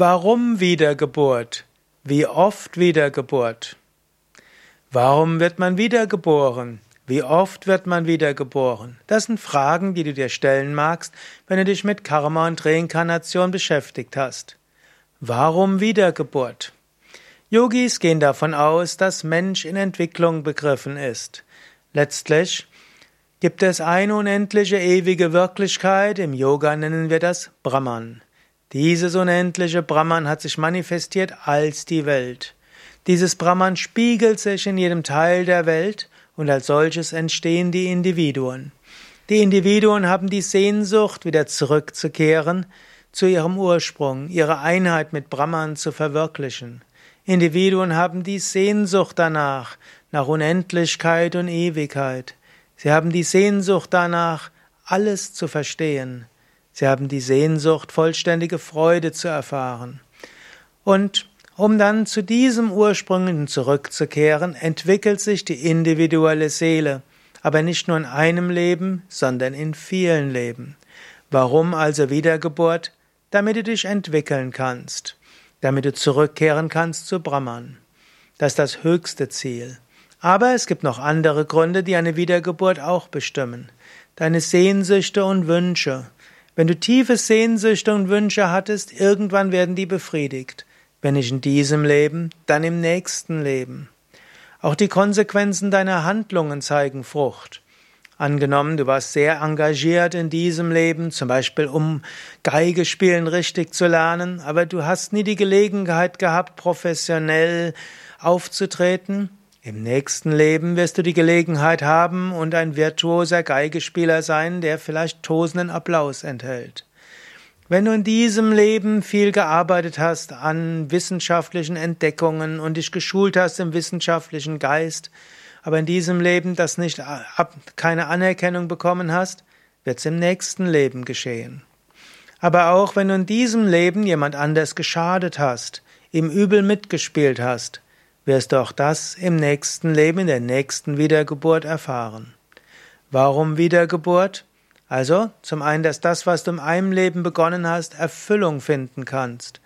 Warum Wiedergeburt? Wie oft Wiedergeburt? Warum wird man wiedergeboren? Wie oft wird man wiedergeboren? Das sind Fragen, die du dir stellen magst, wenn du dich mit Karma und Reinkarnation beschäftigt hast. Warum Wiedergeburt? Yogis gehen davon aus, dass Mensch in Entwicklung begriffen ist. Letztlich gibt es eine unendliche ewige Wirklichkeit, im Yoga nennen wir das Brahman. Dieses unendliche Brahman hat sich manifestiert als die Welt. Dieses Brahman spiegelt sich in jedem Teil der Welt und als solches entstehen die Individuen. Die Individuen haben die Sehnsucht, wieder zurückzukehren zu ihrem Ursprung, ihre Einheit mit Brahman zu verwirklichen. Individuen haben die Sehnsucht danach, nach Unendlichkeit und Ewigkeit. Sie haben die Sehnsucht danach, alles zu verstehen. Sie haben die Sehnsucht, vollständige Freude zu erfahren. Und um dann zu diesem Ursprung zurückzukehren, entwickelt sich die individuelle Seele, aber nicht nur in einem Leben, sondern in vielen Leben. Warum also Wiedergeburt? Damit du dich entwickeln kannst, damit du zurückkehren kannst zu Brahman. Das ist das höchste Ziel. Aber es gibt noch andere Gründe, die eine Wiedergeburt auch bestimmen. Deine Sehnsüchte und Wünsche, wenn du tiefe Sehnsüchte und Wünsche hattest, irgendwann werden die befriedigt. Wenn nicht in diesem Leben, dann im nächsten Leben. Auch die Konsequenzen deiner Handlungen zeigen Frucht. Angenommen, du warst sehr engagiert in diesem Leben, zum Beispiel um Geige spielen richtig zu lernen, aber du hast nie die Gelegenheit gehabt, professionell aufzutreten, im nächsten Leben wirst du die Gelegenheit haben und ein virtuoser Geigespieler sein, der vielleicht tosenden Applaus enthält. Wenn du in diesem Leben viel gearbeitet hast an wissenschaftlichen Entdeckungen und dich geschult hast im wissenschaftlichen Geist, aber in diesem Leben das nicht keine Anerkennung bekommen hast, wird es im nächsten Leben geschehen. Aber auch wenn du in diesem Leben jemand anders geschadet hast, ihm übel mitgespielt hast, wirst du auch das im nächsten Leben, in der nächsten Wiedergeburt erfahren. Warum Wiedergeburt? Also, zum einen, dass das, was du in einem Leben begonnen hast, Erfüllung finden kannst,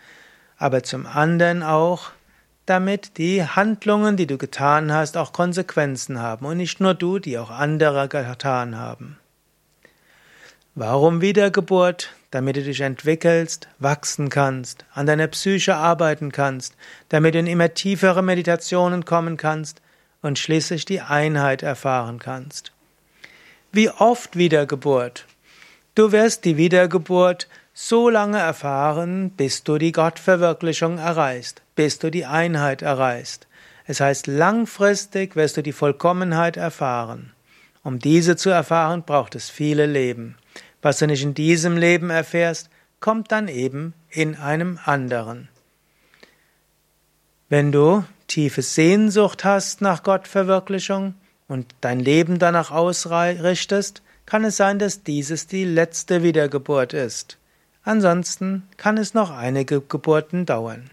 aber zum anderen auch, damit die Handlungen, die du getan hast, auch Konsequenzen haben und nicht nur du, die auch andere getan haben. Warum Wiedergeburt? Damit du dich entwickelst, wachsen kannst, an deiner Psyche arbeiten kannst, damit du in immer tiefere Meditationen kommen kannst und schließlich die Einheit erfahren kannst. Wie oft Wiedergeburt? Du wirst die Wiedergeburt so lange erfahren, bis du die Gottverwirklichung erreichst, bis du die Einheit erreichst. Es heißt, langfristig wirst du die Vollkommenheit erfahren. Um diese zu erfahren, braucht es viele Leben. Was du nicht in diesem Leben erfährst, kommt dann eben in einem anderen. Wenn du tiefe Sehnsucht hast nach Gottverwirklichung und dein Leben danach ausrichtest, kann es sein, dass dieses die letzte Wiedergeburt ist. Ansonsten kann es noch einige Geburten dauern.